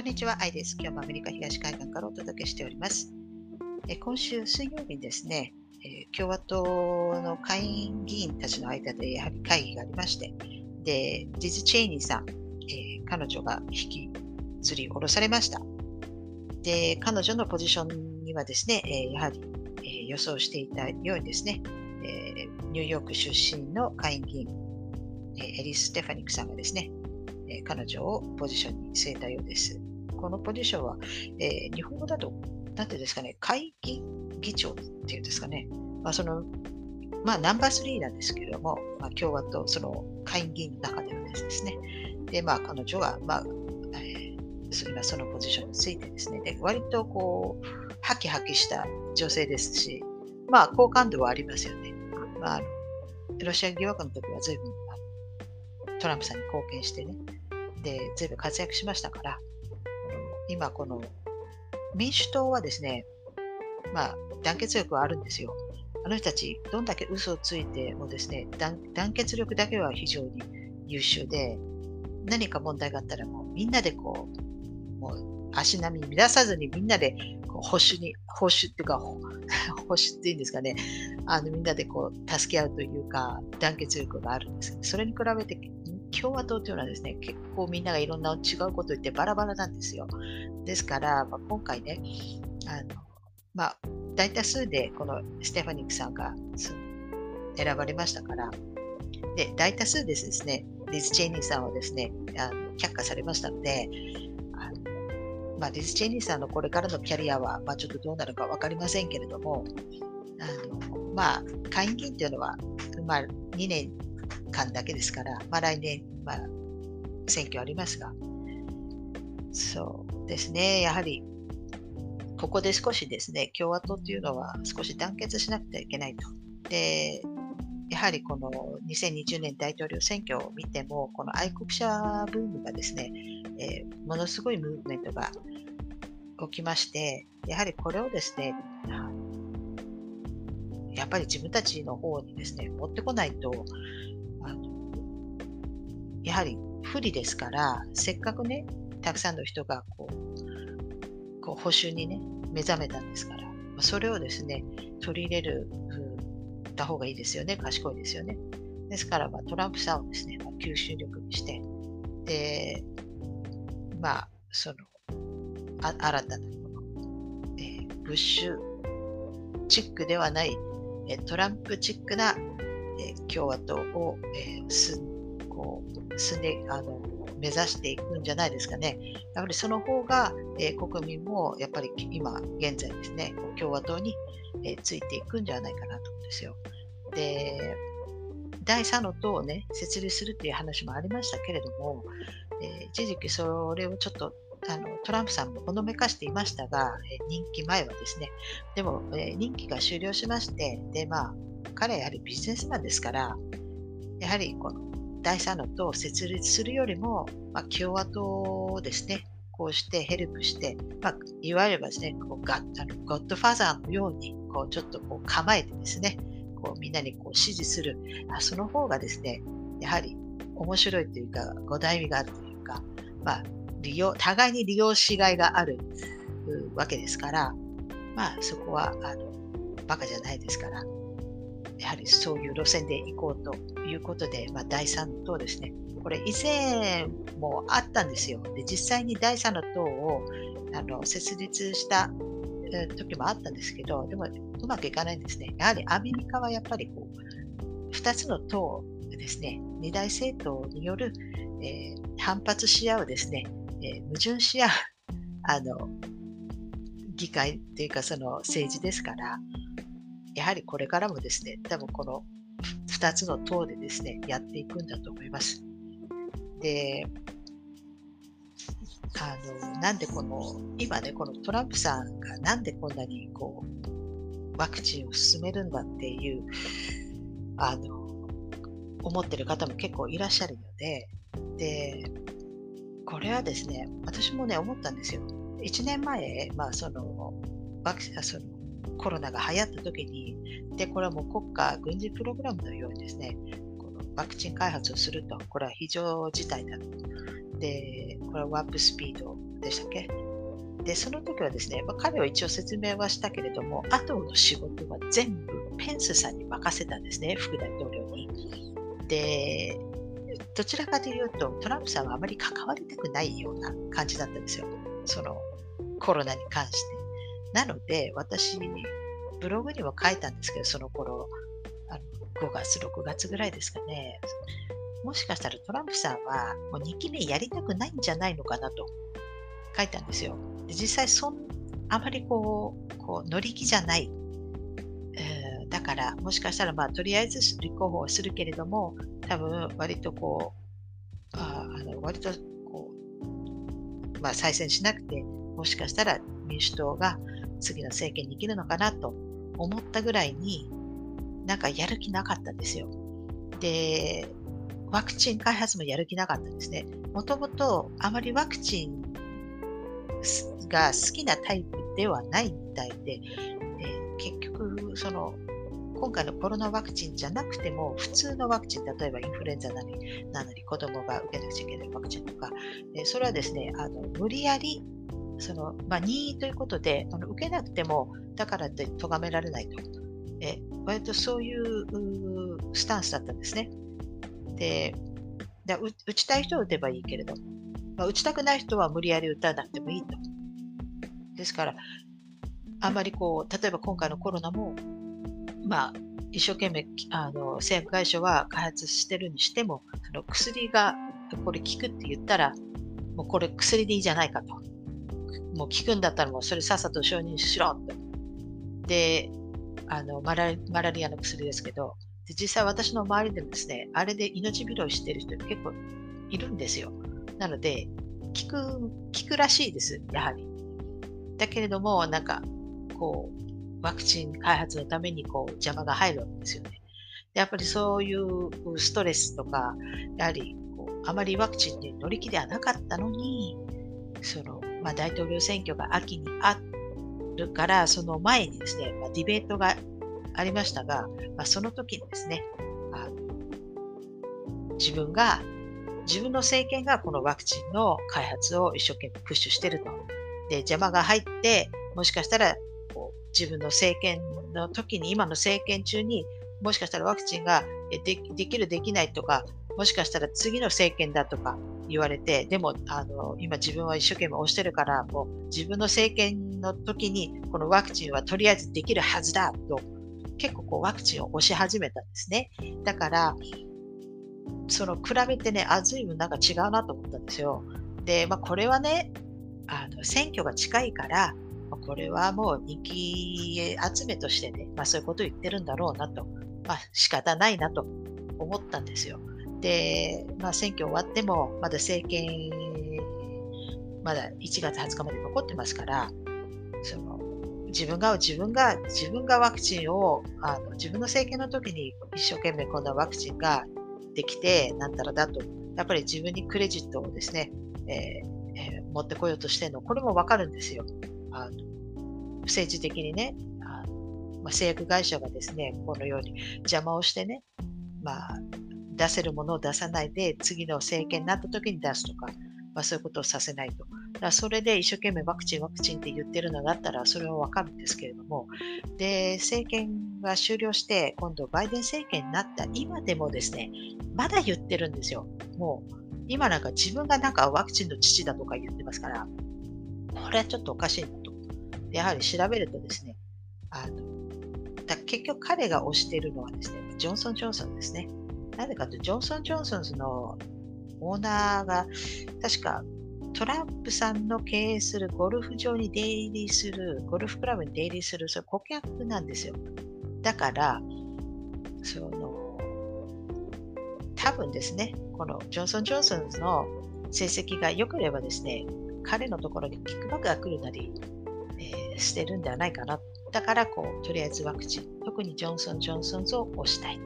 こんにちは、アイです。今日もアメリカ東海岸からお届けしております。え今週水曜日にですね、え共和党の下院議員たちの間でやはり会議がありまして、で、ジズ・チェイニーさん、えー、彼女が引きずり下ろされました。で、彼女のポジションにはですね、えやはり、え予想していたようにですね、えニューヨーク出身の下院議員、えエリス・ステファニックさんがですね、え彼女をポジションに据えたようです。このポジションは、えー、日本語だと、なんていうんですかね、会議議長っていうんですかね、まあ、その、まあ、ナンバー3なんですけれども、まあ、共和党、その会議員の中ではですね、で、まあ、彼女は、まあ、えー、今そのポジションについてですね、で割とこう、ハキハキした女性ですし、まあ、好感度はありますよね。まあ、ロシア疑惑の時は随分トランプさんに貢献してね、で、随分活躍しましたから、今この民主党はですね、まあ、団結力はあるんですよ。あの人たち、どんだけ嘘をついてもですね、団結力だけは非常に優秀で、何か問題があったらもうみんなでこう、もう足並み乱さずにみんなでこう保守に、保守っていうか、保守っていうんですかね、あのみんなでこう助け合うというか、団結力があるんですけどそれに比べて共和党というのはですね、結構みんながいろんな違うことを言ってバラバラなんですよ。ですから、まあ、今回ね、あのまあ、大多数でこのステファニックさんが選ばれましたから、で大多数ですですね、リズ・チェイニーさんはですね、あの却下されましたので、あのまあ、リズ・チェイニーさんのこれからのキャリアは、まあ、ちょっとどうなるか分かりませんけれども、あのまあ、下院議員というのは、まあ、2年間だけですから、まあ、来年、まあ、選挙ありますが、そうですね、やはり、ここで少しですね、共和党というのは少し団結しなくてはいけないと。で、やはりこの2020年大統領選挙を見ても、この愛国者ブームがですね、えー、ものすごいムーブメントが起きまして、やはりこれをですね、やっぱり自分たちの方にですね、持ってこないと、やはり不利ですから、せっかくね、たくさんの人がこう、こう保守にね、目覚めたんですから、それをですね、取り入れるた方がいいですよね。賢いですよね。ですから、まあ、トランプさんをですね、ま、吸収力にして、で、まあ、その、あ新たなこの、えー、ブッシュチックではない、えトランプチックな、え共和党を、えー、すこう進んであの目指していくんじゃないですかね。やはりその方が、えー、国民もやっぱり今現在ですね、共和党に、え、ついていくんじゃないかなと思うんですよ。で、第3の党をね、設立するっていう話もありましたけれども、え、一時期それをちょっとあのトランプさんもほのめかしていましたが、え任期前はですね、でも、え任期が終了しまして、で、まあ、彼はやはりビジネスマンですから、やはりこの第3の党を設立するよりも、まあ、共和党をですね、こうしてヘルプして、まあ、いわゆるですね、こうガあのゴッドファーザーのように、こうちょっとこう構えてですね、こうみんなにこう支持する。あ、その方がですね、やはり面白いというか、ご代味があるというか、まあ、利用互いに利用しがいがあるわけですから、まあ、そこはあのバカじゃないですから、やはりそういう路線で行こうということで、まあ、第3党ですね。これ以前もあったんですよ。で実際に第3の党をあの設立した時もあったんですけど、でもうまくいかないんですね。やはりアメリカはやっぱりこう2つの党ですね、二大政党による、えー、反発し合うですね、えー、矛盾し合うあの議会というかその政治ですから、やはりこれからもですね、多分この2つの党でですね、やっていくんだと思います。で、あのなんでこの、今ね、このトランプさんがなんでこんなにこう、ワクチンを進めるんだっていう、あの、思ってる方も結構いらっしゃるので、で、これはですね、私もね、思ったんですよ。1年前、まあ、その、ワク、その、コロナが流行った時に、で、これはもう国家軍事プログラムのようにですね、このワクチン開発をすると、これは非常事態だと。で、これはワープスピードでしたっけ？で、その時はですね、まあ、彼は一応説明はしたけれども、後の仕事は全部ペンスさんに任せたんですね、副大統領に。で、どちらかというと、トランプさんはあまり関わりたくないような感じだったんですよ。そのコロナに関して。なので、私、ブログにも書いたんですけど、その頃、あの5月、6月ぐらいですかね。もしかしたらトランプさんはもう2期目やりたくないんじゃないのかなと書いたんですよ。で実際そん、あまりこう、こう乗り気じゃない。えー、だから、もしかしたら、まあ、とりあえず立候補はするけれども、多分、割とこう、ああの割とこう、まあ、再選しなくて、もしかしたら民主党が次の政権に生きるのかなと思ったぐらいに、なんかやる気なかったんですよ。で、ワクチン開発もやる気なかったんですね。もともとあまりワクチンが好きなタイプではないみたいで、えー、結局、その、今回のコロナワクチンじゃなくても、普通のワクチン、例えばインフルエンザなり、なのに子供が受けなくちゃいけないワクチンとか、それはですね、あの無理やり、その、まあ、任意ということで、あの受けなくても、だからって咎められないと。え、割とそういうスタンスだったんですね。で、打ちたい人は打てばいいけれど、まあ、打ちたくない人は無理やり打たなくてもいいと。ですから、あまりこう、例えば今回のコロナも、まあ、一生懸命あの製薬会社は開発してるにしても、その薬がこれ効くって言ったら、もうこれ薬でいいじゃないかと。もう効くんだったらもうそれさっさと承認しろと。で、あのマラマラリアの薬ですけど、で実際私の周りでもですね、あれで命拾いしてる人結構いるんですよ。なので、聞く、聞くらしいです、やはり。だけれども、なんか、こう、ワクチン開発のためにこう邪魔が入るわけですよね。やっぱりそういうストレスとか、やはりこうあまりワクチンに乗り気ではなかったのに、そのまあ、大統領選挙が秋にあるから、その前にですね、まあ、ディベートがありましたが、まあ、その時にですね、あの自分が自分の政権がこのワクチンの開発を一生懸命プッシュしてると。で、邪魔が入って、もしかしたらこう自分の政権の時に、今の政権中にもしかしたらワクチンがでできる、できないとか、もしかしたら次の政権だとか言われて、でもあの今自分は一生懸命押してるから、もう自分の政権の時にこのワクチンはとりあえずできるはずだと、結構こうワクチンを押し始めたんですね。だから、その比べてね、あ、ずいぶんなんか違うなと思ったんですよ。で、まあ、これはね、あの選挙が近いから、これはもう人気集めとしてね、まあ、そういうことを言ってるんだろうなと、まあ、仕方ないなと思ったんですよ。で、まあ、選挙終わっても、まだ政権、まだ1月20日まで残ってますから、その自分が自分が自分がワクチンをあの自分の政権の時に一生懸命こんなワクチンができて、なんたらだと、やっぱり自分にクレジットをですね、えーえー、持ってこようとしてるの、これもわかるんですよ。あの政治的にね、あのまあ、製薬会社がですね、このように邪魔をしてね、まあ、出せるものを出さないで、次の政権になった時に出すとか、まあ、そういうことをさせないと。だからそれで一生懸命ワクチン、ワクチンって言ってるのだったら、それはわかるんですけれども、で、政権が終了して、今度バイデン政権になった今でもですね、まだ言ってるんですよ。もう、今なんか自分がなんかワクチンの父だとか言ってますから、これはちょっとおかしいなと。やはり調べるとですね、あのだ結局彼が推しているのはですね、ジョンソン・ジョンソンですね。なぜかというと、ジョンソン・ジョンソンズのオーナーが、確かトランプさんの経営するゴルフ場に出入りする、ゴルフクラブに出入りする、それ顧客なんですよ。だから、その、多分ですね、このジョンソン・ジョンソンズの成績が良ければですね、彼のところにキックバックが来るなり、えー、してるんではないかな。だから、こう、とりあえずワクチン、特にジョンソン・ジョンソンズを押したい。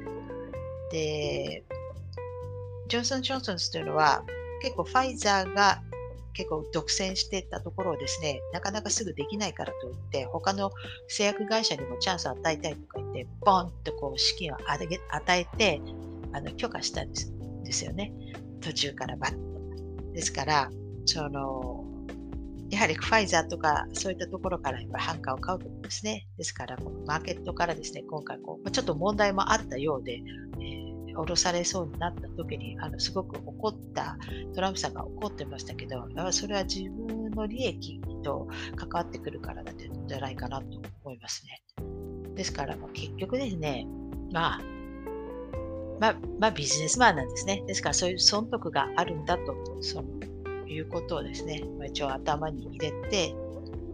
で、ジョンソン・ジョンソンズというのは、結構ファイザーが結構独占していたところをですね、なかなかすぐできないからといって、他の製薬会社にもチャンスを与えたいとか言って、ボンとこう資金を与えて、あの許可したんですですよね。途中からバッと。ですから、その、やはりファイザーとかそういったところからやっぱハンカーを買うとですね。ですから、マーケットからですね、今回こう、ちょっと問題もあったようで、降ろされそうになった時に、あのすごく怒った、トランプさんが怒ってましたけど、それは自分の利益と関わってくるからだってじゃないかなと思いますね。ですから、結局ですね、まあ、ま、まあ、ビジネスマンなんですね。ですからそういう損得があるんだと、そのいうことをですね、一応頭に入れて、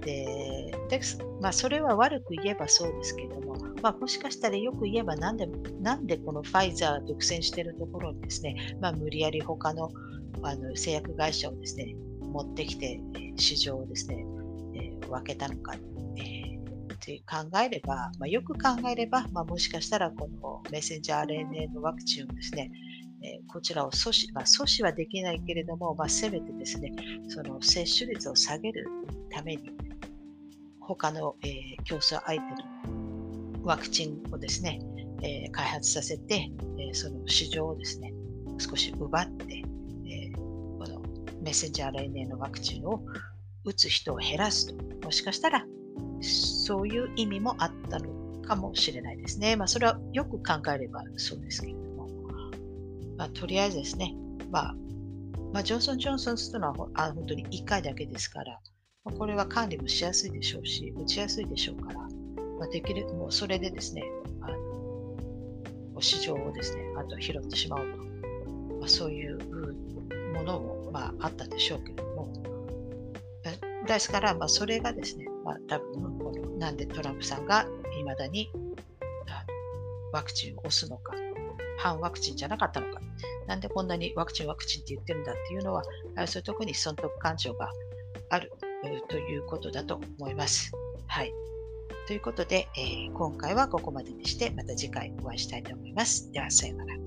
ででまあ、それは悪く言えばそうですけども、まあ、もしかしたらよく言えばなんで、なんでこのファイザー独占しているところにですね、まあ、無理やり他のあの製薬会社をですね、持ってきて、市場をですね、えー、分けたのか、えー、考えれば、まあ、よく考えれば、まあ、もしかしたらこのメッセンジャー RNA のワクチンをですね、えこちらを阻止、まあ、阻止はできないけれども、まあ、せめてですね、その接種率を下げるために、他の、えー、競争相手のワクチンをですね、えー、開発させて、えー、その市場をですね、少し奪って、えこのメッセンジャー RNA のワクチンを打つ人を減らすと、もしかしたらそういう意味もあったのかもしれないですね。まあ、それはよく考えればそうですけれども。まあ、とりあえずですね、まあ、まあ、ジョンソン・ジョンソンするのはあ本当に1回だけですから、まあ、これは管理もしやすいでしょうし、打ちやすいでしょうから、まあ、できる、もうそれでですね、あの市場をですね、あと拾ってしまおうと、まあ、そういうものも、まあ、あったでしょうけれども、ですから、まあ、それがですね、まあ、多分このなんでトランプさんがいまだにワクチンを押すのか、反ワクチンじゃなかったのか、なんでこんなにワクチン、ワクチンって言ってるんだっていうのは、そういうところに損得感情がある。ということだと思います。はい。ということで、えー、今回はここまでにして、また次回お会いしたいと思います。では、さようなら。